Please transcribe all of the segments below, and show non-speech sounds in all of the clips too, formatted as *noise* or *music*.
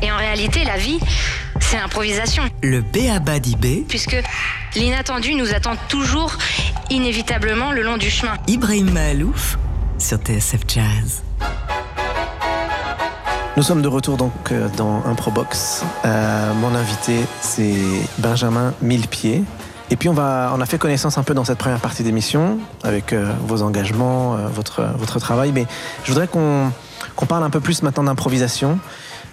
Et en réalité, la vie, c'est l'improvisation. Le B.A.B.A. d'IB. Puisque l'inattendu nous attend toujours, inévitablement, le long du chemin. Ibrahim Mahalouf sur TSF Jazz. Nous sommes de retour donc euh, dans Improbox. Euh, mon invité, c'est Benjamin Millepied. Et puis on, va, on a fait connaissance un peu dans cette première partie d'émission avec euh, vos engagements, euh, votre, votre travail. Mais je voudrais qu'on qu'on parle un peu plus maintenant d'improvisation.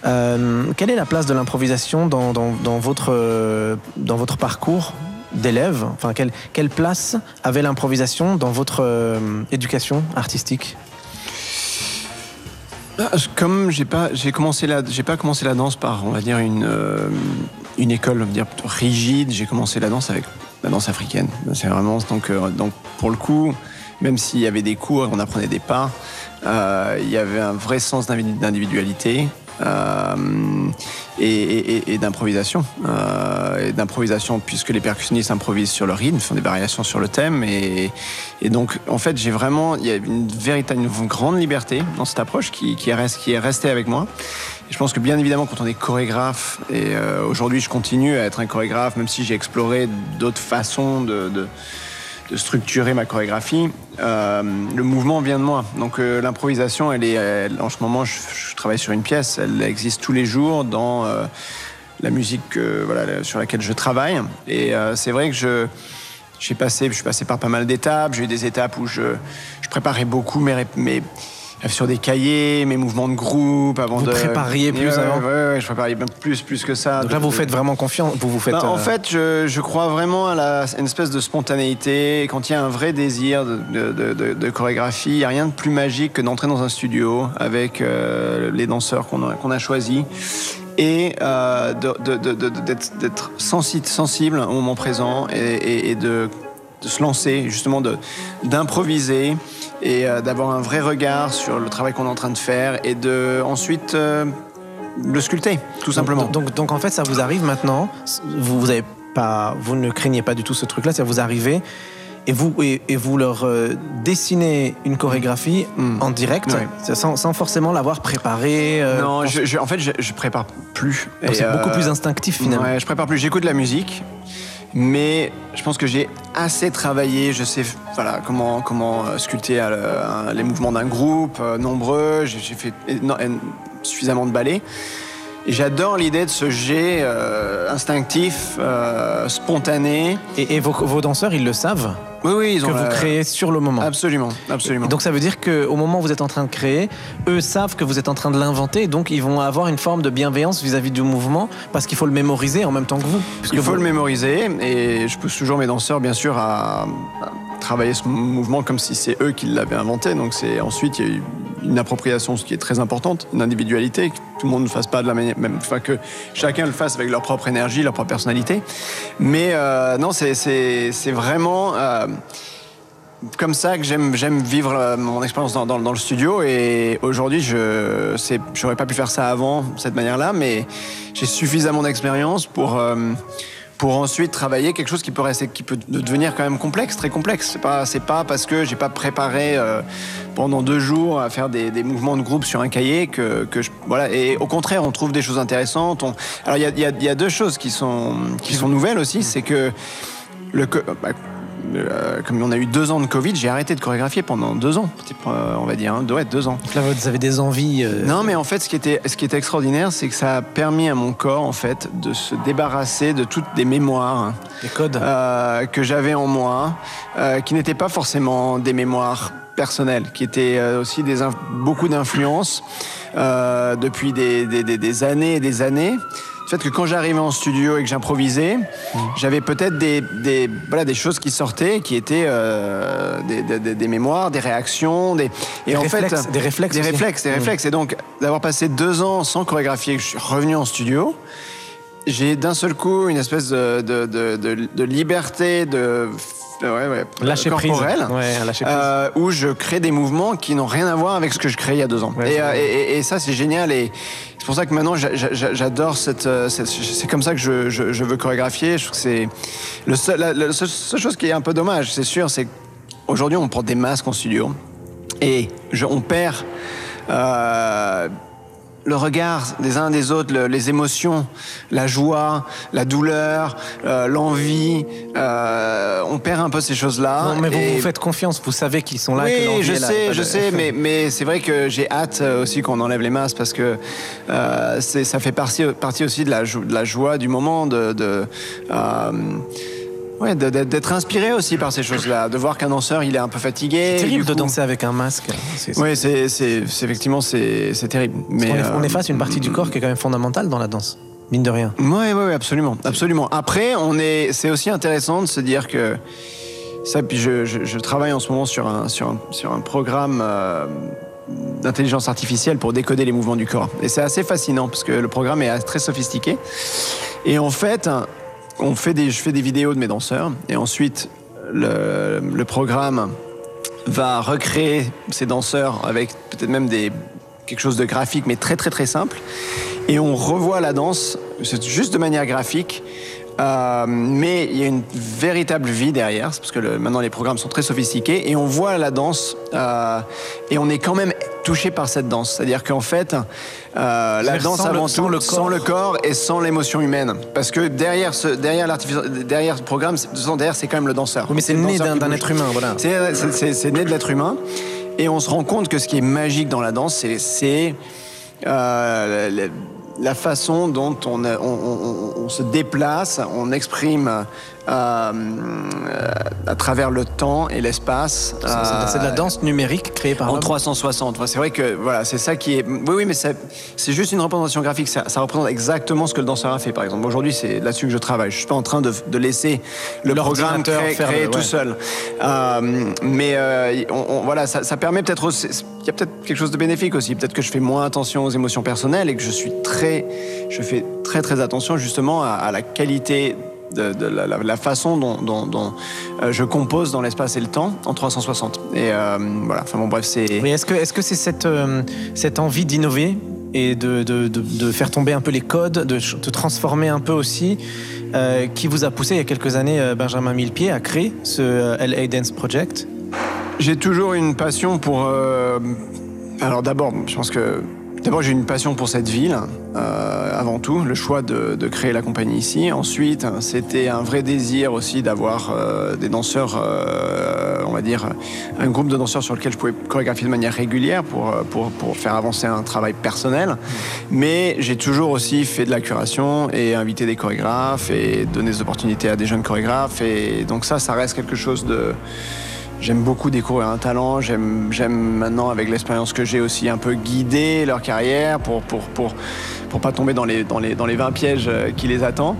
Euh, quelle est la place de l'improvisation dans, votre, euh, dans votre parcours d'élève Enfin, quelle, quelle place avait l'improvisation dans votre euh, éducation artistique Ah, Comme j'ai pas, j'ai commencé la, j'ai pas commencé la danse par, on va dire une, une école, on va dire rigide. J'ai commencé la danse avec la danse africaine. C'est vraiment donc, donc pour le coup, même s'il y avait des cours, on apprenait des pas, il y avait un vrai sens d'individu- d'individualité. Euh, et, et- et- d'improvisation. Euh, et d'improvisation, puisque les percussionnistes improvisent sur le rythme, font des variations sur le thème. Et, et donc, en fait, j'ai vraiment, il y a une véritable, une grande liberté dans cette approche qui, qui, est, rest- qui est restée avec moi. Je pense que bien évidemment, quand on est chorégraphe, et euh, aujourd'hui je continue à être un chorégraphe, même si j'ai exploré d'autres façons de, de, de structurer ma chorégraphie, euh, le mouvement vient de moi. Donc euh, l'improvisation, elle est, en ce moment, je, travaille sur une pièce, elle existe tous les jours dans euh, la musique sur laquelle je travaille. Et c'est vrai que je suis passé par pas mal d'étapes. J'ai eu des étapes où je, préparais beaucoup mes, mes sur des cahiers, mes mouvements de groupe avant Vous de. prépariez plus Ouais, avant ouais, ouais, je préparais même plus, plus que ça. Donc là, vous faites vraiment confiance. Vous vous faites. Bah, en euh, fait, je, je crois vraiment à la, une espèce de spontanéité. Quand il y a un vrai désir de, de- de- de- de chorégraphie, il n'y a rien de plus magique que d'entrer dans un studio avec euh, les danseurs qu'on a, qu'on a choisis et euh, d'être d'être sensi- sensible au moment présent et, et- et de, de se lancer, justement de- d'improviser et euh, d'avoir un vrai regard sur le travail qu'on est en train de faire et de ensuite euh, le sculpter, tout simplement. Donc, donc, donc, en fait, ça vous arrive maintenant. Vous, vous avez pas, vous ne craignez pas du tout ce truc-là. Ça vous arrivez et vous et, et vous leur euh, dessinez une chorégraphie Mm. en direct, sans, sans forcément l'avoir préparée. euh, Non, en- je, je- en fait, je, je prépare plus. c'est beaucoup plus instinctif finalement. Ouais, je prépare plus. J'écoute de la musique, mais je pense que j'ai assez travaillé. Je sais, voilà, comment comment euh, sculpter euh, les mouvements d'un groupe euh, nombreux. J'ai fait suffisamment de ballets. Et j'adore l'idée de ce jet instinctif, spontané. Et, vos danseurs, ils le savent? Oui, oui, ils que ont vous la- créez sur le moment. Absolument, absolument. Et donc ça veut dire qu'au moment où vous êtes en train de créer, eux savent que vous êtes en train de l'inventer, donc ils vont avoir une forme de bienveillance vis-à-vis du mouvement, parce qu'il faut le mémoriser en même temps que vous. Il faut vous- le mémoriser et je pousse toujours mes danseurs bien sûr à, à travailler ce mouvement comme si c'est eux qui l'avaient inventé. Donc c'est ensuite il y a eu une appropriation, ce qui est très importante, une individualité, que tout le monde ne fasse pas de la même, enfin que chacun le fasse avec leur propre énergie, leur propre personnalité. Mais euh, non, c'est vraiment euh, comme ça que j'aime vivre euh, mon expérience dans, le studio et aujourd'hui je c'est j'aurais pas pu faire ça avant cette manière-là mais j'ai suffisamment d'expérience pour pour ensuite travailler quelque chose qui peut rester qui peut devenir quand même complexe très complexe. C'est pas c'est pas parce que j'ai pas préparé euh, pendant deux jours à faire des, mouvements de groupe sur un cahier que, je, voilà. Et au contraire on trouve des choses intéressantes. Alors il y a, deux choses qui sont qui sont nouvelles aussi. C'est que le bah, euh, comme on a eu deux ans de Covid, j'ai arrêté de chorégraphier pendant deux ans, euh, on va dire, hein, deux, ouais, deux ans. Donc là, vous avez des envies. euh, Non, mais en fait, ce qui était, ce qui était extraordinaire, c'est que ça a permis à mon corps, en fait, de se débarrasser de toutes des mémoires des codes. euh, que j'avais en moi, qui n'étaient pas forcément des mémoires personnelles, qui étaient aussi des beaucoup d'influences depuis des, des- des- des années et des années. Le fait que quand j'arrivais en studio et que j'improvisais, j'avais peut-être des, des, voilà, des choses qui sortaient, qui étaient euh, des, des- des- des mémoires, des réactions, des, et Des en réflexes, fait, des réflexes des aussi. réflexes, des réflexes. Et donc d'avoir passé deux ans sans chorégraphier, que je suis revenu en studio, j'ai d'un seul coup une espèce de, de, de, de- de liberté, de ouais, ouais, Lâcher prise. corporelle, lâcher prise. euh, où je crée des mouvements qui n'ont rien à voir avec ce que je créais il y a deux ans. Ouais, et, c'est euh, et- ça, c'est génial. Et c'est pour ça que maintenant, j'a- j'a- j'adore cette. euh, cette- c'est comme ça que je, je- je veux chorégraphier. Je trouve que c'est le seul, la, la seule, seule chose qui est un peu dommage, c'est sûr, c'est qu'aujourd'hui, on porte des masques en studio et je- on perd. euh, le regard des uns des autres, le- les émotions, la joie, la douleur, euh, l'envie. euh, on perd un peu ces choses-là. Non, mais vous Et- vous faites confiance, vous savez qu'ils sont là. oui, je là, sais, je sais, *laughs* mais, mais c'est vrai que j'ai hâte euh, aussi qu'on enlève les masques parce que euh, c'est- ça fait partie, partie aussi de la, de la joie du moment, de, de, ouais, d'être inspiré aussi par ces choses-là, de voir qu'un danseur il est un peu fatigué. C'est terrible de danser avec un masque. Oui, c'est, effectivement c'est, terrible. Mais on euh, efface une partie du corps qui est quand même fondamentale dans la danse, mine de rien. Oui, oui, oui, absolument, absolument. Après, on est, c'est aussi intéressant de se dire que ça. Puis je, je- je travaille en ce moment sur un, sur un, sur un programme euh, d'intelligence artificielle pour décoder les mouvements du corps. Et c'est assez fascinant parce que le programme est très sophistiqué. Et en fait, on fait des, je fais des vidéos de mes danseurs et ensuite le, programme va recréer ces danseurs avec peut-être même des quelque chose de graphique mais très très très simple. Et on revoit la danse juste de manière graphique euh, mais il y a une véritable vie derrière parce que le- maintenant les programmes sont très sophistiqués et on voit la danse euh, et on est quand même touché par cette danse c'est à dire qu'en fait euh, la C'est-à-dire danse sans le- avant tout le sans corps. le corps et sans l'émotion humaine parce que derrière ce derrière derrière ce programme c'est- derrière c'est quand même le danseur Oui, mais c'est né d'un être humain, voilà. C'est- né de l'être humain. Et on se rend compte que ce qui est magique dans la danse, c'est- c'est euh, la, façon dont on, on- on- on se déplace, on exprime euh, euh, à travers le temps et l'espace. C'est- de la Euh, danse numérique créée par en l'homme. 360. Enfin, c'est vrai que voilà, c'est ça qui est. Oui, oui, mais c'est juste une représentation graphique. Ça, ça représente exactement ce que le danseur a fait, par exemple. Aujourd'hui, c'est là-dessus que je travaille. Je suis pas en train de, de laisser le programme créer, faire le- créer tout seul. Euh, mais euh, on- on- voilà, ça, ça permet peut-être. aussi- Il y a peut-être quelque chose de bénéfique aussi. Peut-être que je fais moins attention aux émotions personnelles et que je suis très, je fais très très attention justement à, à la qualité. De, de la, la- la façon dont, dont- dont, euh, je compose dans l'espace et le temps en 360. Et euh, voilà, enfin bon, bref, c'est. Mais est-ce que c'est cette euh, cette envie d'innover et de, de, de, de faire tomber un peu les codes, de, de transformer un peu aussi, euh, qui vous a poussé il y a quelques années, Benjamin Millepied, à créer ce LA Dance Project? J'ai toujours une passion pour. alors d'abord, je pense que d'abord j'ai une passion pour cette ville. euh, avant tout, le choix de, créer la compagnie ici. Ensuite, c'était un vrai désir aussi d'avoir euh, des danseurs, euh, on va dire, un groupe de danseurs sur lequel je pouvais chorégraphier de manière régulière pour faire avancer un travail personnel. Mais j'ai toujours aussi fait de la curation et invité des chorégraphes et donné des opportunités à des jeunes chorégraphes. Et donc ça, ça reste quelque chose de J'aime beaucoup découvrir un talent. J'aime, maintenant, avec l'expérience que j'ai aussi, un peu guider leur carrière pour, pour, pour, pour pas tomber dans les, dans les, dans les 20 pièges euh, qui les attendent.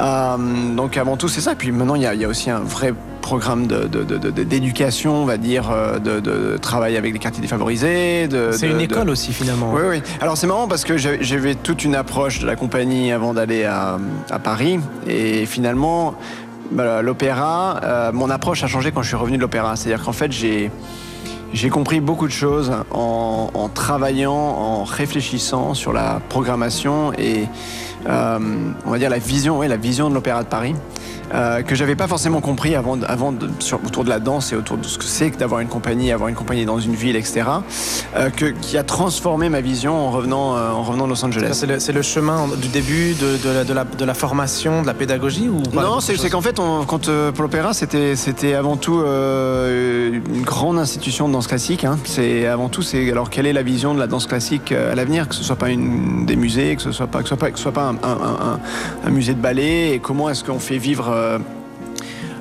Euh, donc, avant tout, c'est ça. Puis maintenant, il y a, il y a aussi un vrai programme de, de- de- de- d'éducation, on va dire, euh, de, travail avec les quartiers défavorisés. C'est une école aussi finalement. oui, oui. Alors c'est marrant parce que j'avais toute une approche de la compagnie avant d'aller à, à Paris. Et finalement, l'opéra, euh, mon approche a changé quand je suis revenu de l'opéra. C'est-à-dire qu'en fait, j'ai... Compris beaucoup de choses en, travaillant, en réfléchissant sur la programmation et euh, on va dire la vision, oui, la vision de l'Opéra de Paris euh, que j'avais pas forcément compris avant, avant de, sur, autour de la danse et autour de ce que c'est que d'avoir une compagnie, avoir une compagnie dans une ville, etc. euh, que, qui a transformé ma vision en revenant, euh, en revenant de Los Angeles. C'est le, le chemin du début de, de la, de, la, de la formation, de la pédagogie ou pas? Non, c'est qu'en fait, on- quand, euh, pour l'opéra, c'était avant tout une grande institution de danse classique. hein. C'est avant tout, c'est alors quelle est la vision de la danse classique à l'avenir, que ce soit pas une des musées, que ce soit pas que ce soit pas, que ce soit pas un, un- un- un musée de ballet, et comment est-ce qu'on fait vivre euh,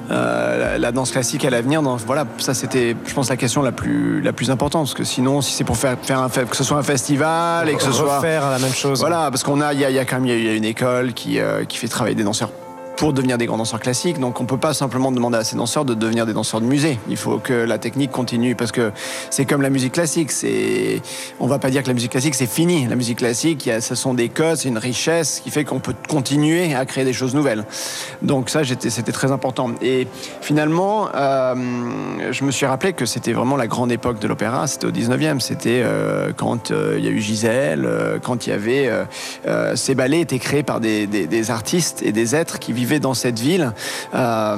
euh, la, danse classique à l'avenir. Voilà, ça c'était, je pense, la question la plus la plus importante, parce que sinon, si c'est pour faire faire un, que ce soit un festival et que ce soit refaire la même chose. voilà, parce qu'on a, il y a, y a quand même y a- y a une école qui, euh, qui fait travailler des danseurs pour devenir des grands danseurs classiques. Donc on peut pas simplement demander à ces danseurs de devenir des danseurs de musée. Il faut que la technique continue parce que c'est comme la musique classique. C'est, on va pas dire que la musique classique c'est fini. La musique classique, ce sont des codes, c'est une richesse qui fait qu'on peut continuer à créer des choses nouvelles. Donc ça, c'était très important. Et finalement, euh, je me suis rappelé que c'était vraiment la grande époque de l'opéra. C'était au 19e. C'était euh, quand euh, il y a eu Gisèle, quand il y avait ces ballets étaient créés par des, artistes et des êtres qui vivaient dans cette ville. Euh,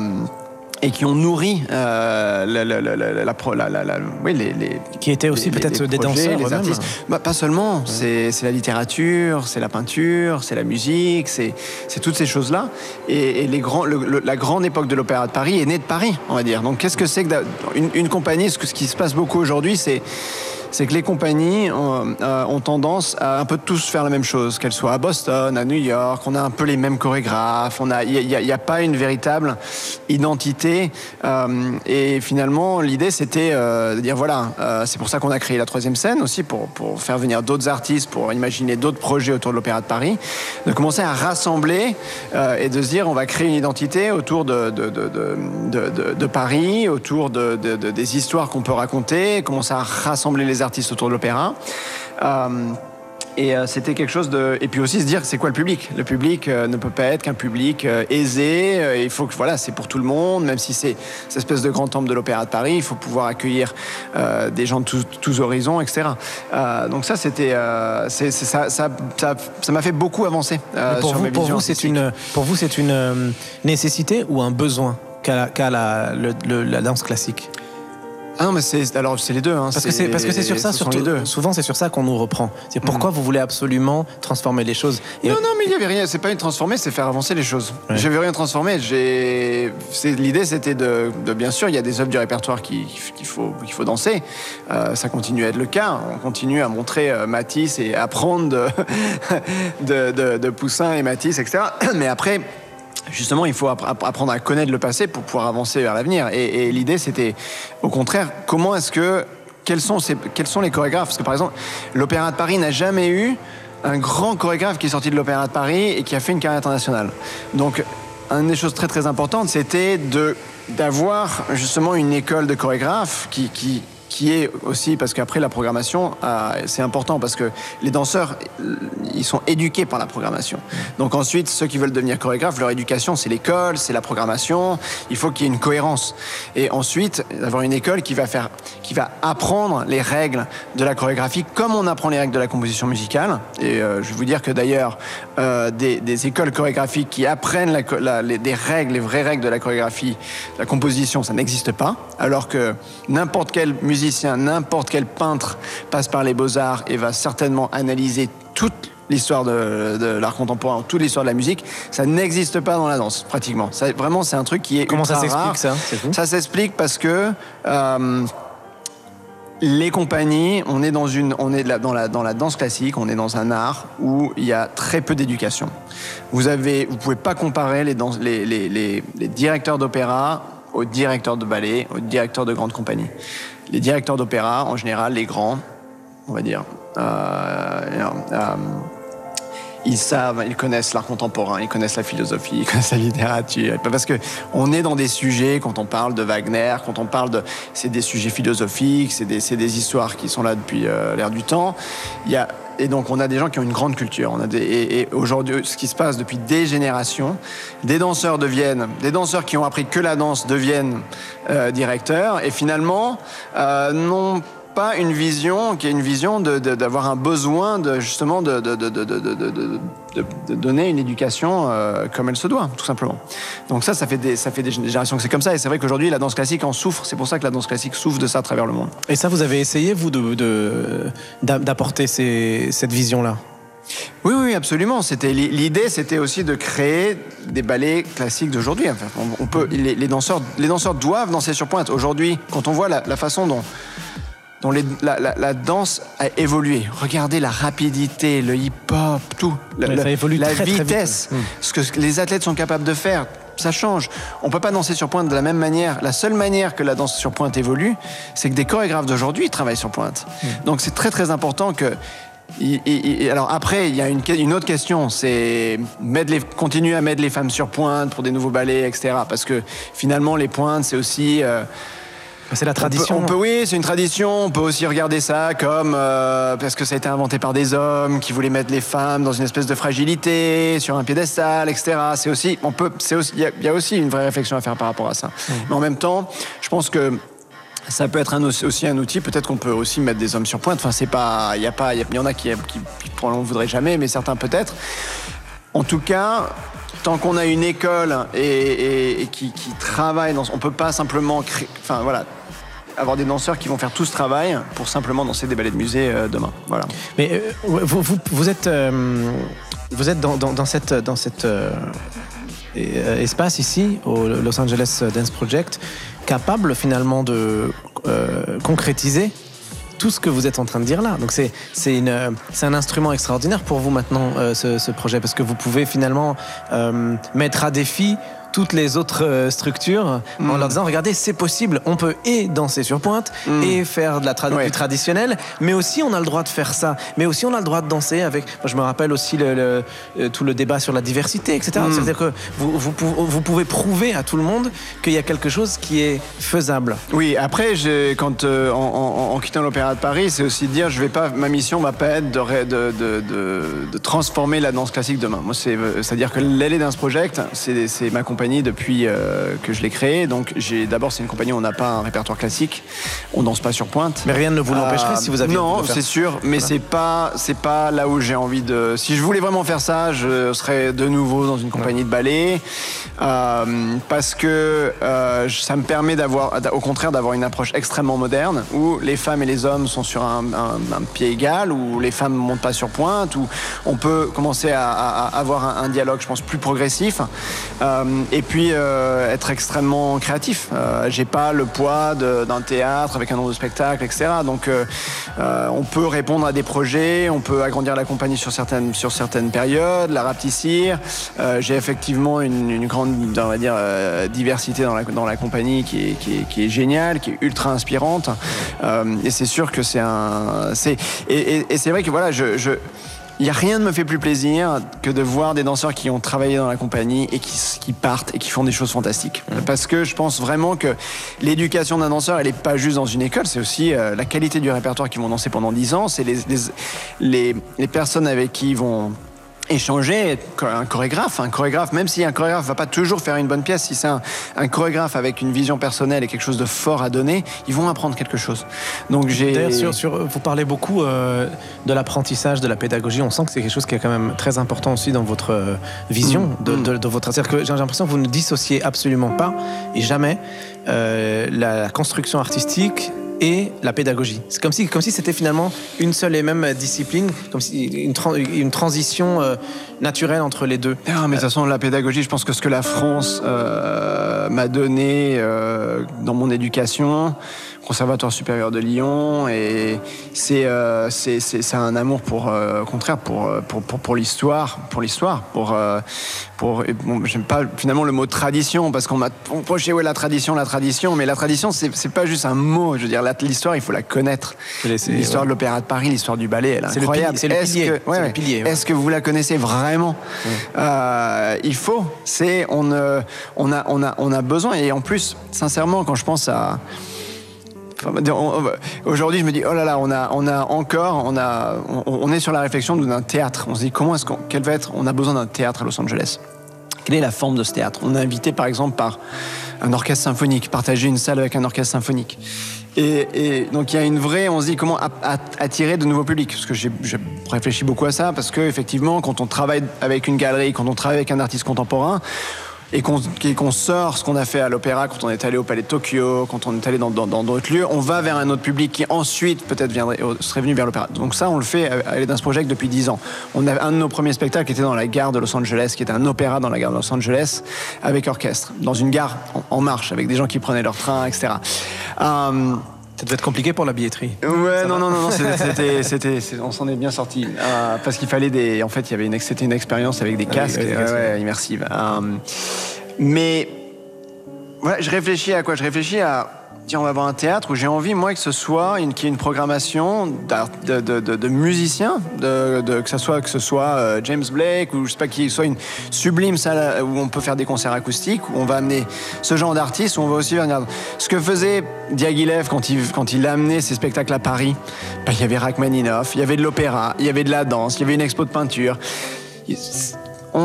et qui ont nourri euh, la, oui, les, les- Qui étaient aussi peut-être des projets, danseurs les artistes. Bah, pas seulement, c'est c'est la littérature, c'est la peinture, c'est la musique, c'est c'est toutes ces choses-là. Et, et les grands, le- le- la grande époque de l'opéra de Paris est née de Paris, on va dire. Donc qu'est-ce que c'est que une, une compagnie Ce, que, ce qui se passe beaucoup aujourd'hui, c'est c'est que les compagnies ont, euh, ont tendance à un peu tous faire la même chose, qu'elles soient à Boston, à New York, on a un peu les mêmes chorégraphes, il n'y a, pas une véritable identité. euh, et finalement, l'idée c'était euh, de dire voilà, euh, c'est pour ça qu'on a créé la troisième scène aussi pour, pour faire venir d'autres artistes, pour imaginer d'autres projets autour de l'Opéra de Paris, de commencer à rassembler euh, et de se dire on va créer une identité autour de, de, de, de, Paris, autour de, de- de- des histoires qu'on peut raconter, commencer à rassembler les artistes autour de l'opéra. Euh, et euh, c'était quelque chose de. Et puis aussi se dire, c'est quoi le public? Le public euh, ne peut pas être qu'un public aisé. il faut que, voilà, c'est pour tout le monde, même si c'est cette espèce de grand temple de l'Opéra de Paris, il faut pouvoir accueillir euh, des gens de tous, tous horizons, etc. Euh, donc ça, c'était. euh, c'est- c'est- ça ça ça- ça m'a fait beaucoup avancer. pour sur vous, mes pour vous, c'est une, pour vous, c'est une nécessité ou un besoin qu'a la- le- le- la danse classique? Ah non, mais c'est. Alors, c'est les deux. hein, Parce que c'est parce que c'est sur ça surtout. les deux. Souvent, c'est sur ça qu'on nous reprend. C'est pourquoi vous voulez absolument transformer les choses. Et- Non, non, mais il n'y avait rien. C'est pas une transformer, c'est faire avancer les choses. Ouais. J'avais rien transformé. J'ai. L'idée, c'était de, de- bien sûr, il y a des œuvres du répertoire qui- qu'il faut, qu'il faut danser. Euh, ça continue à être le cas. On continue à montrer euh, Matisse et apprendre de, *laughs* de, de- de Poussin et Matisse, etc. Mais après. Justement, il faut appr- app- apprendre à connaître le passé pour pouvoir avancer vers l'avenir. Et, l'idée, c'était, au contraire, comment est-ce que, quels sont, quels sont les chorégraphes? Parce que par exemple, l'Opéra de Paris n'a jamais eu un grand chorégraphe qui est sorti de l'Opéra de Paris et qui a fait une carrière internationale. Donc, une des choses très très importantes, c'était d'avoir justement une école de chorégraphes qui, qui est aussi, parce qu'après la programmation, euh, c'est important parce que les danseurs, ils sont éduqués par la programmation. Donc ensuite, ceux qui veulent devenir chorégraphes, leur éducation, c'est l'école, c'est la programmation, il faut qu'il y ait une cohérence. Et ensuite, d'avoir une école qui va faire, qui va apprendre les règles de la chorégraphie comme on apprend les règles de la composition musicale. Et euh, je vais vous dire que d'ailleurs, euh, des, écoles chorégraphiques qui apprennent les, des règles, les vraies règles de la chorégraphie, la composition, ça n'existe pas. Alors que n'importe quel musicien, n'importe quel peintre passe par les beaux-arts et va certainement analyser toute l'histoire de, de l'art contemporain, toute l'histoire de la musique, ça n'existe pas dans la danse, pratiquement. Ça, vraiment, c'est un truc qui est Comment ça s'explique ça? Ça s'explique parce que euh, les compagnies, on est dans une, on est dans la dans la danse classique, on est dans un art où il y a très peu d'éducation. Vous avez, vous pouvez pas comparer les, danses- les, les, les, les directeurs d'opéra aux directeurs de ballet, aux directeurs de grandes compagnies. Les directeurs d'opéra, en général, les grands, on va dire. euh, euh, ils savent, ils connaissent l'art contemporain, ils connaissent la philosophie, ils connaissent la littérature. Parce que on est dans des sujets, quand on parle de Wagner, quand on parle de. C'est des sujets philosophiques, c'est des, des histoires qui sont là depuis euh, l'ère du temps. Il y a, et donc, on a des gens qui ont une grande culture. Et, aujourd'hui, ce qui se passe depuis des générations, des danseurs deviennent, des danseurs qui ont appris que la danse deviennent euh, directeurs, et finalement, euh, n'ont pas une vision qui est une vision d'avoir un besoin de justement de, donner une éducation euh, comme elle se doit, tout simplement. Donc ça, ça fait des, ça fait des générations que c'est comme ça. Et c'est vrai qu'aujourd'hui, la danse classique en souffre. C'est pour ça que la danse classique souffre de ça à travers le monde. Et ça, vous avez essayé, vous, d'apporter cette vision-là Oui, oui, absolument. C'était l'idée, c'était aussi de créer des ballets classiques d'aujourd'hui. Enfin, on, on peut, les, les danseurs, les danseurs doivent danser sur pointe. Aujourd'hui, quand on voit la, la façon dont dont les- la, la- la danse a évolué. Regardez la rapidité, le hip-hop, tout. La, Ouais, ça évolue la très, très vite, vitesse. Mm. ce que les athlètes sont capables de faire, ça change. On peut pas danser sur pointe de la même manière. La seule manière que la danse sur pointe évolue, c'est que des chorégraphes d'aujourd'hui travaillent sur pointe. Mm. Donc c'est très très important que alors après, il y a une, une autre question, c'est mettre les- continuer à mettre les femmes sur pointe pour des nouveaux ballets, etc. Parce que finalement, les pointes, c'est aussi euh, C'est la tradition. on peut, on peut- oui, c'est une tradition. On peut aussi regarder ça comme euh, parce que ça a été inventé par des hommes qui voulaient mettre les femmes dans une espèce de fragilité, sur un piédestal, etc. C'est aussi, on peut, c'est aussi, il y a- il y, a aussi une vraie réflexion à faire par rapport à ça. Mais en même temps, je pense que ça peut être un, aussi un outil. Peut-être qu'on peut aussi mettre des hommes sur pointe. Enfin, c'est pas, il y a pas, il y, en a qui, qui, qui probablement voudraient jamais, mais certains peut-être. En tout cas, tant qu'on a une école et, et- et qui, qui travaille dans, on peut pas simplement créer, enfin voilà, avoir des danseurs qui vont faire tout ce travail pour simplement danser des ballets de musée euh, demain. Voilà. Mais euh, vous, êtes, euh, vous êtes dans, dans, cette, dans espace ici, au Los Angeles Dance Project, capable finalement de concrétiser tout ce que vous êtes en train de dire là. Donc c'est un instrument extraordinaire pour vous maintenant ce, projet parce que vous pouvez finalement mettre à défi toutes les autres euh, structures en Mm. leur disant regardez c'est possible on peut et danser sur pointe Mm. et faire de la tra- Ouais. du traditionnel mais aussi on a le droit de faire ça mais aussi on a le droit de danser avec moi je me rappelle aussi le, le- euh, tout le débat sur la diversité etc Mm. c'est à dire que vous, vous, pou- vous pouvez prouver à tout le monde qu'il y a quelque chose qui est faisable Oui, après, quand, euh, en, en- en quittant l'Opéra de Paris, c'est aussi de dire, je vais pas, ma mission va pas être de, ré- de, de- de- de transformer la danse classique demain. Moi, c'est, c'est-à-dire que l'Allée Dance Project, c'est, c'est ma compagnie depuis euh, que je l'ai créée. Donc, j'ai, d'abord, c'est une compagnie où on n'a pas un répertoire classique. On danse pas sur pointe. mais rien ne vous l'empêcherait Euh, si vous aviez non, c'est sûr, mais c'est pas c'est pas là où j'ai envie de. Si je voulais vraiment faire ça, je serais de nouveau dans une compagnie de ballet euh, parce que ça me permet d'avoir, au contraire, d'avoir une approche extrêmement moderne où les femmes et les hommes sont sur un, un- un pied égal, où les femmes ne montent pas sur pointe, où on peut commencer à, à- à avoir un, un dialogue, je pense, plus progressif, euh, et puis euh, être extrêmement créatif. Euh, j'ai pas le poids d'un théâtre avec un nombre de spectacles, etc. Donc, euh, euh, on peut répondre à des projets, on peut agrandir la compagnie sur certaines, sur certaines périodes, la rapetissir. Euh, j'ai effectivement une, une grande, on va dire, euh, diversité dans la, dans la compagnie qui est, qui est, qui est géniale, qui est ultra inspirante. Et c'est sûr que c'est un, et, et- et c'est vrai que voilà, je, je il n'y a rien ne me fait plus plaisir que de voir des danseurs qui ont travaillé dans la compagnie et qui, qui partent et qui font des choses fantastiques. Parce que je pense vraiment que l'éducation d'un danseur, elle n'est pas juste dans une école, c'est aussi euh, la qualité du répertoire qu'ils vont danser pendant 10 ans, c'est les, les, les, les personnes avec qui ils vont échanger, un chorégraphe, un chorégraphe, même si un chorégraphe va pas toujours faire une bonne pièce, si c'est un, un chorégraphe avec une vision personnelle et quelque chose de fort à donner, ils vont apprendre quelque chose. Donc j'ai D'ailleurs, sur, sur- vous parlez beaucoup euh, de l'apprentissage, de la pédagogie. On sent que c'est quelque chose qui est quand même très important aussi dans votre euh, vision Mm. de, de- de votre. C'est-à-dire que j'ai l'impression que vous ne dissociez absolument pas et jamais euh, la construction artistique et la pédagogie. C'est comme si, comme si c'était finalement une seule et même discipline, comme si une, tran- une transition euh, naturelle entre les deux. Ah, mais de toute façon, la pédagogie, je pense que ce que la France euh, m'a donné euh, dans mon éducation, Conservatoire supérieur de Lyon, et c'est euh, un amour pour, euh, au contraire, pour, euh, pour, pour, pour l'histoire, pour l'histoire, pour, euh, pour bon, j'aime pas finalement le mot tradition parce qu'on m'a reproché ouais la tradition, la tradition, mais la tradition c'est c'est pas juste un mot, je veux dire l'histoire il faut la connaître. L'histoire ouais. de l'Opéra de Paris, l'histoire du ballet, elle est C'est le incroyable. c'est le Est-ce pilier, que- ouais, le ouais. pilier, ouais. Est-ce que vous la connaissez vraiment? Euh, Il faut. C'est on, on a on a on a besoin et en plus sincèrement quand je pense à Aujourd'hui, je me dis, oh là là, on a, encore, on, est sur la réflexion d'un théâtre. On se dit, comment est-ce qu'on, va être, on a besoin d'un théâtre à Los Angeles? Quelle est la forme de ce théâtre? On est invité, par exemple, par un orchestre symphonique, partager une salle avec un orchestre symphonique. Et, donc, il y a une vraie, on se dit, comment attirer de nouveaux publics? Parce que j'ai réfléchi beaucoup à ça, parce que effectivement, quand on travaille avec une galerie, quand on travaille avec un artiste contemporain, et qu'on sort ce qu'on a fait à l'opéra quand on est allé au Palais de Tokyo, quand on est allé dans d'autres lieux, on va vers un autre public qui ensuite peut-être euh, serait venu vers l'opéra. Donc ça, on le fait à à Dance Project depuis 10 ans. On a un de nos premiers spectacles qui était dans la gare de Los Angeles, qui était un opéra dans la gare de Los Angeles avec orchestre, dans une gare en, marche avec des gens qui prenaient leur train, etc. Euh, Ça devait être compliqué pour la billetterie. Ouais, non, non, non, non, *laughs* c'était, on s'en est bien sorti Euh, parce qu'il fallait des, en fait, il y avait une, c'était une expérience avec des casques, avec des ouais, casques, ouais, immersive. Euh, mais voilà, je réfléchis à quoi? Je réfléchis à on va avoir un théâtre où j'ai envie, moi, que ce soit une, qu'il y ait une programmation de, musiciens, que ce soit, que ce soit euh, James Blake ou je sais pas qui, soit une sublime salle où on peut faire des concerts acoustiques, où on va amener ce genre d'artistes, où on va aussi venir. Ce que faisait Diaghilev quand il, quand il amenait ses spectacles à Paris, bah, il y avait Rachmaninoff, il y avait de l'opéra, il y avait de la danse, il y avait une expo de peinture. On-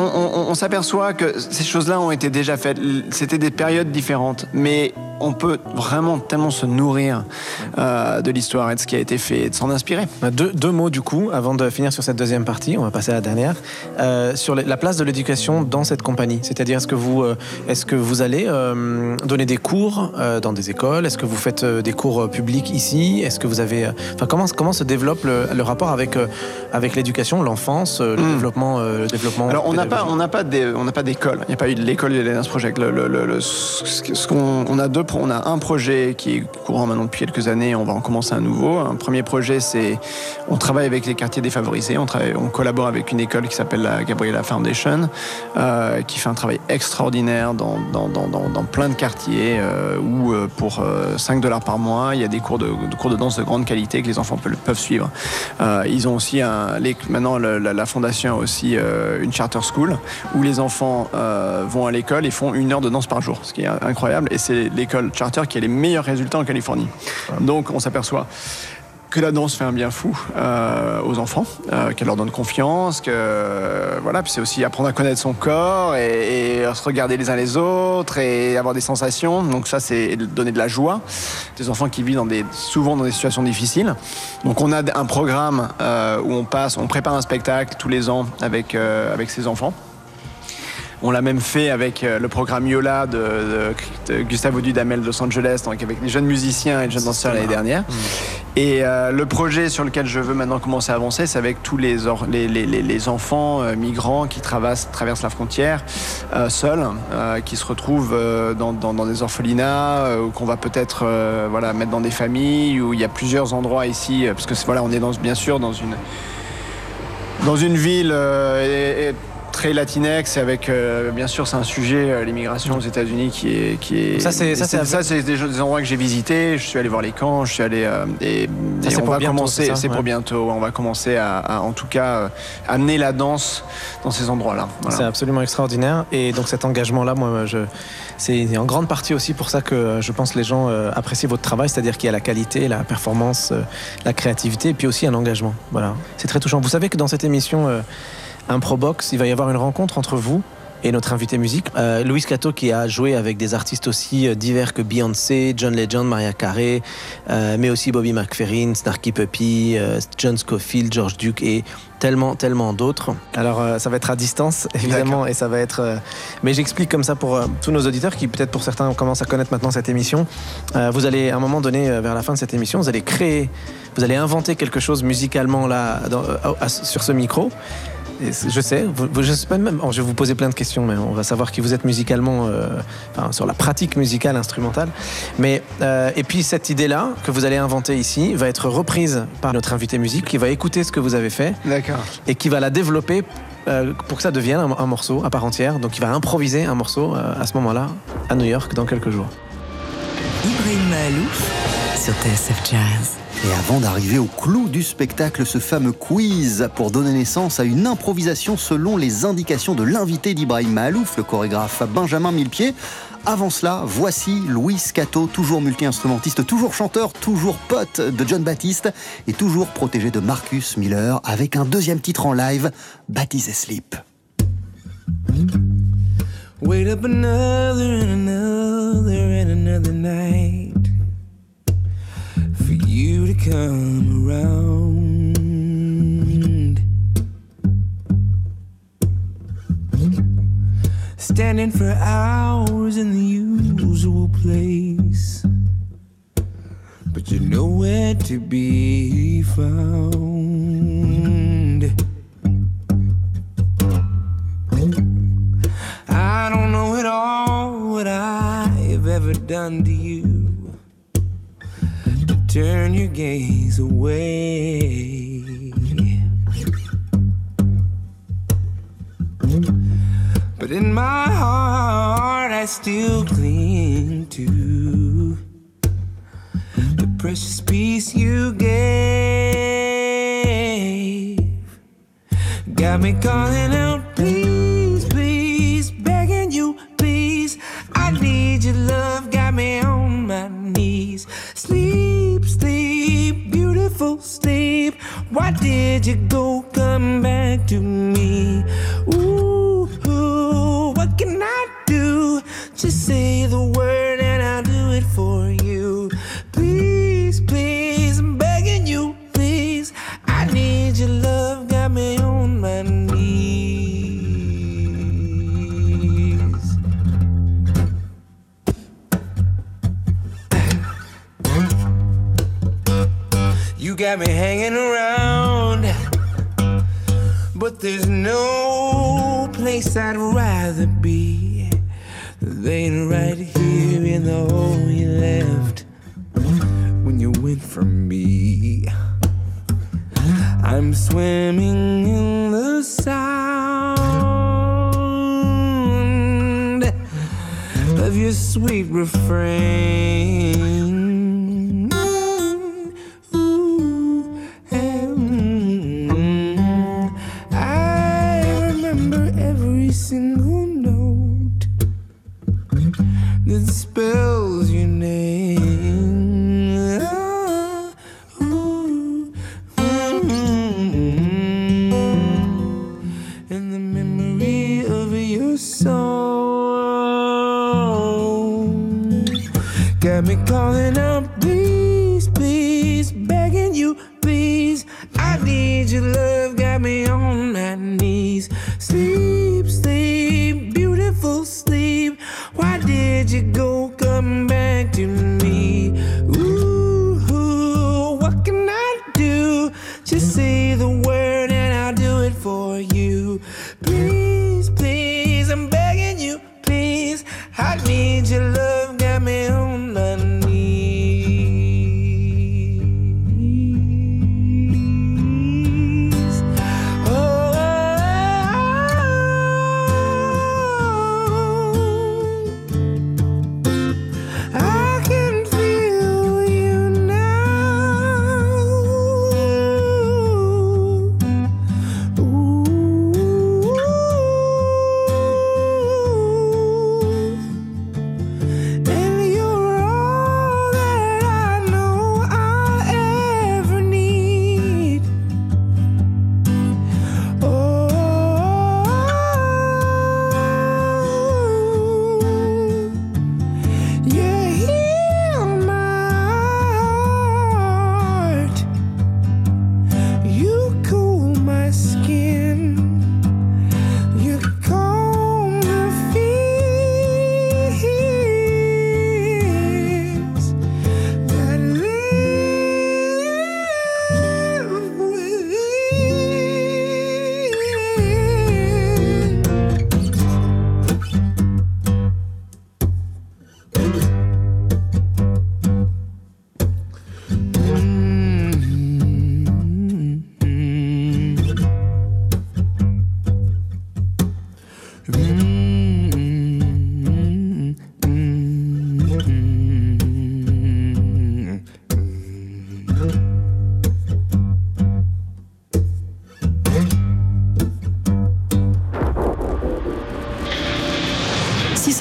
on s'aperçoit que ces choses-là ont été déjà faites. C'était des périodes différentes. Mais on peut vraiment tellement se nourrir euh, de l'histoire et de ce qui a été fait et de s'en inspirer. Deux, deux, mots du coup, avant de finir sur cette deuxième partie, on va passer à la dernière, euh, sur la place de l'éducation dans cette compagnie. C'est-à-dire, est-ce que vous, euh, est-ce que vous allez donner des cours dans des écoles? Est-ce que vous faites des cours publics ici? Est-ce que vous avez, enfin, comment comment se développe le, le rapport avec avec l'éducation, l'enfance, le Mm. développement, le développement Alors on n'a pas on pas d'école. Il n'y a pas eu de l'école de l'Alliance Project. Le, ce qu'on on a deux on a un projet qui est courant maintenant depuis quelques années. On va en commencer un nouveau. Un premier projet c'est on travaille avec les quartiers défavorisés. On travaille on collabore avec une école qui s'appelle la Gabriela Foundation euh, qui fait un travail extraordinaire dans dans, dans, plein de quartiers euh, où euh, pour euh, 5 dollars par mois il y a des cours de, cours de danse de grande qualité que les enfants peuvent, suivre. Ils ont aussi maintenant la, la fondation a aussi une charter school où les enfants vont à l'école et font une heure de danse par jour, ce qui est incroyable. Et c'est l'école charter qui a les meilleurs résultats en Californie. Donc on s'aperçoit que la danse fait un bien fou euh, aux enfants, euh, qu'elle leur donne confiance, que euh, voilà, puis c'est aussi apprendre à connaître son corps et, et se regarder les uns les autres et avoir des sensations. Donc ça, c'est donner de la joie. Des enfants qui vivent dans des, souvent dans des situations difficiles. Donc on a un programme où on passe, on prépare un spectacle tous les ans avec avec ces enfants. On l'a même fait avec euh, le programme Yola de, de- de Gustavo Dudamel de Los Angeles, donc avec des jeunes musiciens et des jeunes danseurs l'année dernière. Et euh, le projet sur lequel je veux maintenant commencer à avancer, c'est avec tous les, or- les, les- les- les enfants euh, migrants qui traversent, traversent la frontière euh, seuls, qui se retrouvent dans, dans- dans des orphelinats, ou qu'on va peut-être voilà, mettre dans des familles, où il y a plusieurs endroits ici, parce que voilà, on est dans, bien sûr dans une, dans une ville et- et très latinex, avec euh, bien sûr c'est un sujet, euh, l'immigration aux États-Unis qui est, qui est. Ça, c'est- ça, c'est- ça, c'est des, des endroits que j'ai visités. Je suis allé voir les camps, je suis allé euh, et, on pour va bientôt, commencer. c'est pour bientôt. On va commencer à, à, en tout cas amener la danse dans ces endroits-là. Voilà. C'est absolument extraordinaire. Et donc cet engagement-là, moi, je, c'est en grande partie aussi pour ça que je pense que les gens apprécient votre travail, c'est-à-dire qu'il y a la qualité, la performance, la créativité, et puis aussi un engagement. Voilà, c'est très touchant. Vous savez que dans cette émission euh, Improbox, il va y avoir une rencontre entre vous et notre invité musique, euh, Louis Cato, qui a joué avec des artistes aussi euh, divers que Beyoncé, John Legend, Maria Carey, euh, mais aussi Bobby McFerrin, Snarky Puppy, euh, John Scofield, George Duke et tellement, tellement d'autres. Alors, euh, ça va être à distance, évidemment, et ça va être. euh, mais j'explique comme ça pour euh, tous nos auditeurs qui, peut-être pour certains, commencent à connaître maintenant cette émission. Euh, vous allez, à un moment donné, vers la fin de cette émission, vous allez créer, vous allez inventer quelque chose musicalement là, dans- euh, sur ce micro. Je sais, vous, je sais pas même. oh, je vais vous poser plein de questions, mais on va savoir qui vous êtes musicalement, euh, enfin, sur la pratique musicale instrumentale. Mais euh, et puis cette idée-là que vous allez inventer ici va être reprise par notre invité musique qui va écouter ce que vous avez fait D'accord. et qui va la développer euh, pour que ça devienne un, un morceau à part entière. Donc il va improviser un morceau euh, à ce moment-là à New York dans quelques jours. Ibrahim Malouf sur TSF Jazz. Et avant d'arriver au clou du spectacle, ce fameux quiz pour donner naissance à une improvisation selon les indications de l'invité d'Ibrahim Mahalouf, le chorégraphe Benjamin Millepied. Avant cela, voici Louis Cato, toujours multi-instrumentiste, toujours chanteur, toujours pote de John Baptiste et toujours protégé de Marcus Miller avec un deuxième titre en live, Baptiste Sleep. Wait up another and another and another night you to come around. Standing for hours in the usual place, but you're nowhere to be found. I don't know at all what I've ever done to you turn your gaze away. But in my heart, I still cling to the precious piece you gave. Got me calling out, did you go? Come back to me.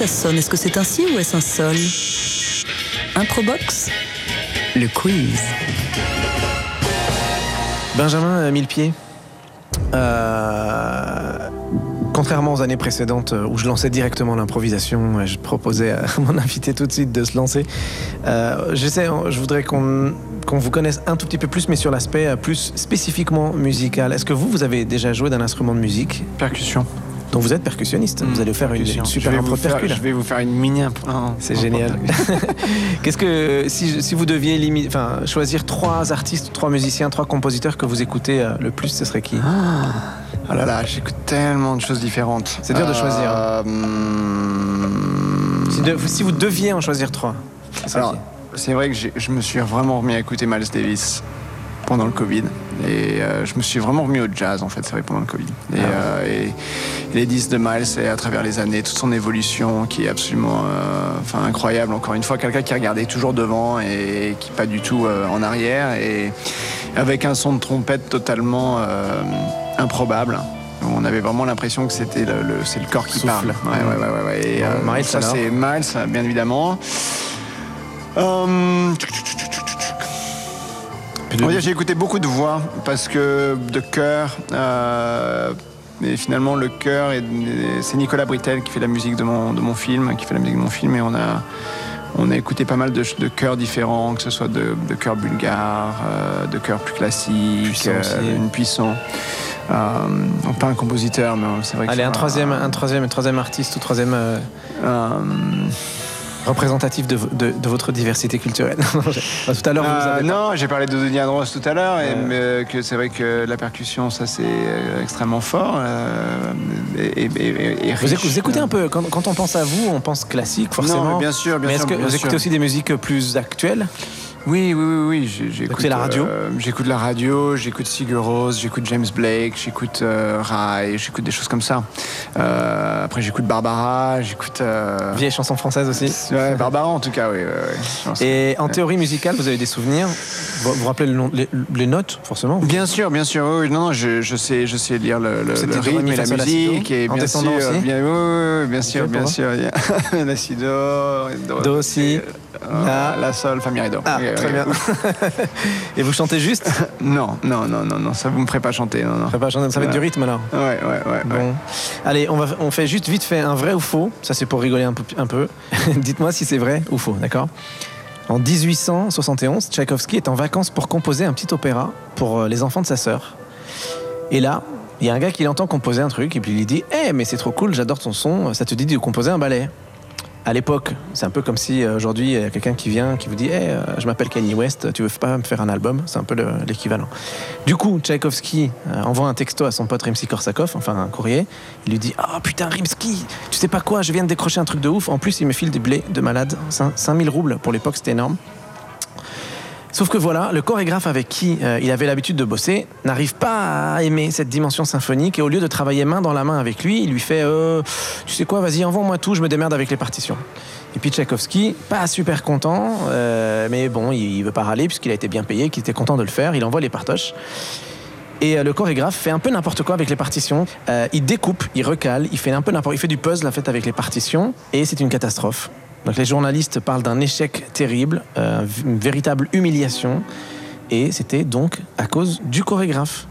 Sonne, est-ce que c'est un si ou est-ce un sol Improbox Le quiz. Benjamin euh, Millepied, euh, contrairement aux années précédentes euh, où je lançais directement l'improvisation et je proposais à *laughs* mon invité tout de suite de se lancer, euh, j'essaie, je voudrais qu'on qu'on vous connaisse un tout petit peu plus, mais sur l'aspect euh, plus spécifiquement musical. Est-ce que vous, vous avez déjà joué d'un instrument de musique? Percussion. Dont vous êtes percussionniste Vous allez faire une, super impro je vais vous faire une mini impro- C'est génial. *laughs* Qu'est-ce que si, si vous deviez enfin, choisir trois artistes, trois musiciens, trois compositeurs que vous écoutez euh, le plus, ce serait qui? Ah là là, j'écoute tellement de choses différentes. C'est dur de choisir, Euh, hum, si, de- si vous deviez en choisir trois. c'est vrai que je me suis vraiment remis à écouter Miles Davis pendant le Covid. Et euh, je me suis vraiment remis au jazz, en fait, c'est vrai, pendant le Covid. Et, Ah ouais. euh, et- et les disques de Miles, et à travers les années, toute son évolution qui est absolument euh, enfin, incroyable. Encore une fois, quelqu'un qui regardait toujours devant et qui pas du tout euh, en arrière. Et avec un son de trompette totalement euh, improbable. On avait vraiment l'impression que c'était le, le- c'est le corps qui Souffle. parle. Ouais, ouais, ouais, ouais. Et, Bon, Miles, ça, c'est Miles, bien évidemment. Dire, j'ai écouté beaucoup de voix parce que de chœur. euh, et finalement, le chœur, est- c'est Nicolas Britel qui fait la musique de mon, de mon film, qui fait la musique de mon film, et on a, on a écouté pas mal de, de chœurs différents, que ce soit de, de chœurs bulgares, euh, de chœurs plus classiques, Puissant aussi. une puissant. Euh, pas un compositeur, mais c'est vrai que Allez, c'est un troisième, un troisième, un troisième artiste ou troisième. Euh, euh, représentatif de, vo- de- de votre diversité culturelle. *laughs* Enfin, tout à l'heure, vous Euh, non, j'ai parlé de Denis Andros tout à l'heure, et mais, euh, que c'est vrai que la percussion, ça c'est euh, extrêmement fort euh, et, et- et- et Vous, riche. écoutez, vous écoutez un peu, quand, quand on pense à vous, on pense classique forcément. Non, bien sûr, bien mais est-ce sûr. que bien vous sûr. écoutez aussi des musiques plus actuelles? Oui, oui, oui, oui. J'écoute la radio euh, J'écoute la radio, j'écoute Sigur Rós, j'écoute James Blake, j'écoute euh, Rai, j'écoute des choses comme ça. Euh, après, j'écoute Barbara, j'écoute. euh, Vieille chanson française aussi Ouais, Barbara en tout cas, oui. Et en théorie musicale, vous avez des souvenirs? Vous vous rappelez le nom- les, les notes, forcément? Bien sûr, bien sûr. Oui, non, non, je, je sais, je sais lire le, le, le rythme et la musique et En bien sûr, aussi bien, oui, oui, oui, bien sûr, bien sûr. il y a La si do, do, Do, si, euh, la. la sol, fa mi ré do. Ah, très bien. *laughs* Et vous chantez juste? *laughs* Non, non, non, non, non, ça vous me ferait pas chanter, non, non. Ça va ça va être du rythme alors Ouais, ouais, ouais. Bon. ouais. Allez, on, va, on fait juste vite fait un vrai ou faux. Ça, c'est pour rigoler un peu. Un peu. *laughs* Dites-moi si c'est vrai ou faux, d'accord? En 1871, Tchaïkovski est en vacances pour composer un petit opéra pour euh, les enfants de sa sœur. Et là, il y a un gars qui l'entend composer un truc et puis il lui dit Eh, mais c'est trop cool, j'adore ton son, ça te dit de composer un ballet à l'époque, c'est un peu comme si euh, aujourd'hui il y a quelqu'un qui vient qui vous dit hey, euh, je m'appelle Kanye West, tu veux pas me faire un album? C'est un peu le- l'équivalent. Du coup, Tchaïkovski euh, envoie un texto à son pote Rimsky Korsakov, enfin un courrier. Il lui dit Ah putain, Rimsky, tu sais pas quoi, je viens de décrocher un truc de ouf. En plus, il me file des blés de malade. Cin- 5000 roubles pour l'époque, c'était énorme. Sauf que voilà, le chorégraphe avec qui euh, il avait l'habitude de bosser n'arrive pas à aimer cette dimension symphonique et au lieu de travailler main dans la main avec lui, il lui fait euh, Tu sais quoi, vas-y, envoie-moi tout, je me démerde avec les partitions. Et puis Tchaïkovski, pas super content, euh, mais bon, il, il veut pas râler puisqu'il a été bien payé, qu'il était content de le faire, il envoie les partoches. Et le chorégraphe fait un peu n'importe quoi avec les partitions. Il découpe, il recale, il fait un peu n'importe, il fait du puzzle en fait avec les partitions, et c'est une catastrophe. Les journalistes parlent d'un échec terrible, euh, une véritable humiliation, et c'était donc à cause du chorégraphe.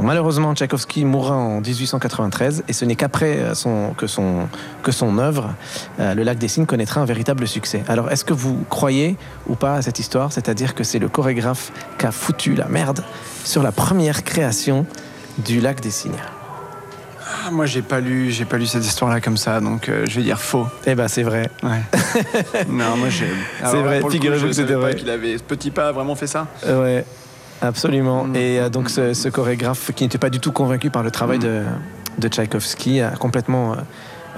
Malheureusement, Tchaïkovski mourra en 1893, et ce n'est qu'après euh, son, que, son, œuvre, euh, Le Lac des Cygnes, connaîtra un véritable succès. Alors, est-ce que vous croyez ou pas à cette histoire? C'est-à-dire que c'est le chorégraphe qui a foutu la merde sur la première création du Lac des Cygnes Ah, moi, j'ai pas lu, j'ai pas lu cette histoire-là comme ça, donc euh, je vais dire faux. Eh ben, c'est vrai. Ouais. *laughs* non, moi j'ai. Là, vrai, figurez-vous que c'était vrai. Qu'il avait ce petit pas a vraiment fait ça. Euh, Ouais, absolument. Mm. Et euh, donc ce, ce chorégraphe qui n'était pas du tout convaincu par le travail Mm. de, de Tchaïkovski a complètement euh,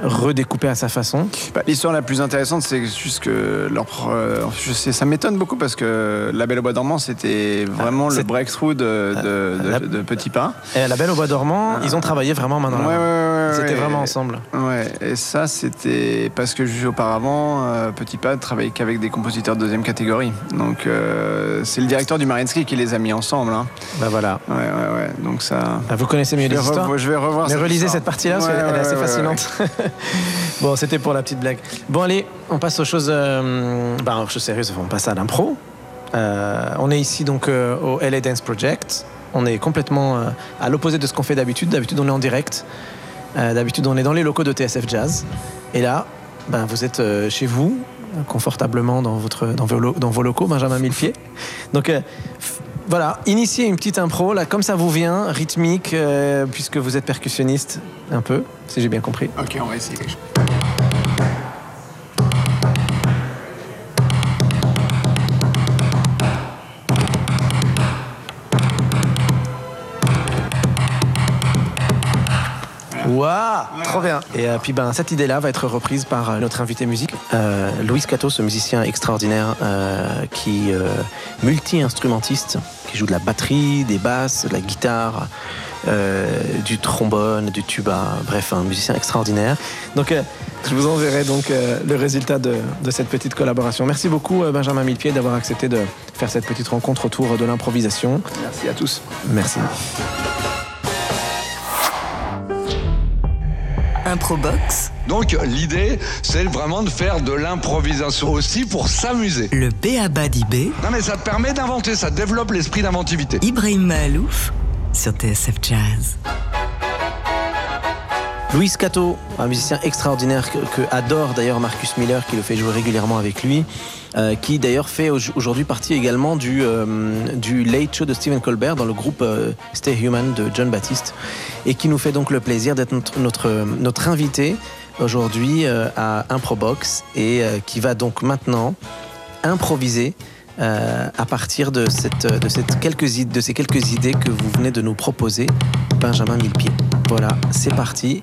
redécoupé à sa façon. Bah, L'histoire la plus intéressante, c'est juste que leur, euh, je sais, ça m'étonne beaucoup parce que La Belle au Bois dormant, c'était vraiment Ah, le c'est- breakthrough de, de, de- la- de Petit Pas. Et La Belle au Bois dormant, Ah. ils ont travaillé vraiment main dans la Ouais, ouais, ouais, Ils étaient ouais. vraiment ensemble. Ouais, et ça, c'était parce que juste auparavant, euh, Petit Pas travaillait qu'avec des compositeurs de deuxième catégorie. Donc, euh, c'est le directeur du Mariinsky qui les a mis ensemble. hein. Bah voilà. Ouais, ouais, ouais. Donc, ça. Ah, Vous connaissez mieux revo- je vais revoir Mais relisez cette partie-là parce qu'elle elle est assez fascinante. *laughs* *laughs* bon, c'était pour la petite blague. Bon, allez, on passe aux choses, euh, bah, aux choses sérieuses. On passe à l'impro. Euh, on est ici donc euh, au LA Dance Project. On est complètement à l'opposé de ce qu'on fait d'habitude. D'habitude, on est en direct. D'habitude, on est dans les locaux de TSF Jazz. Et là, ben, vous êtes chez vous, confortablement dans, votre, dans, vos, locaux, Benjamin Millepied. Donc, voilà, initiez une petite impro, là, comme ça vous vient, rythmique, euh, puisque vous êtes percussionniste, un peu, si j'ai bien compris. Ok, on va essayer quelque chose. Waouh Trop bien Et euh, puis ben, cette idée-là va être reprise par euh, notre invité musique, euh, Louis Cato, ce musicien extraordinaire qui multi-instrumentiste, qui joue de la batterie, des basses, de la guitare, euh, du trombone, du tuba, bref, un musicien extraordinaire. Donc euh, je vous enverrai donc euh, le résultat de, de cette petite collaboration. Merci beaucoup Benjamin Millepied d'avoir accepté de faire cette petite rencontre autour de l'improvisation. Merci à tous. Merci. Improbox, Donc l'idée, c'est vraiment de faire de l'improvisation aussi pour s'amuser. le B.A.B.A. d'IB, Non mais ça te permet d'inventer, ça développe l'esprit d'inventivité. Ibrahim Mahalouf sur TSF Jazz. Louis Cato, un musicien extraordinaire que, adore d'ailleurs Marcus Miller, qui le fait jouer régulièrement avec lui, euh, qui d'ailleurs fait au- aujourd'hui partie également du, euh, du Late Show de Stephen Colbert dans le groupe euh, Stay Human de John Baptiste, et qui nous fait donc le plaisir d'être notre, notre, invité aujourd'hui à Improbox et qui va donc maintenant improviser à partir de, cette, de ces quelques idées que vous venez de nous proposer, Benjamin Millepied. Voilà, c'est parti.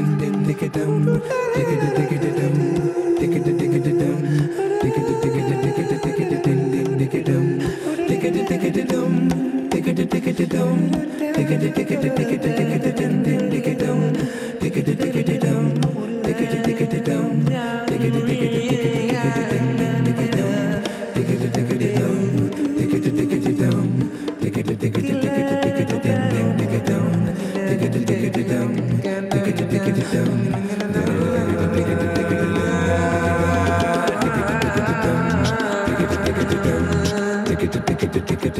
Take it down.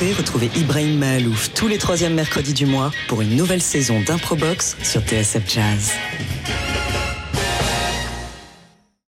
retrouvez Ibrahim Mahalouf tous les troisièmes mercredis du mois pour une nouvelle saison d'Improbox sur TSF Jazz.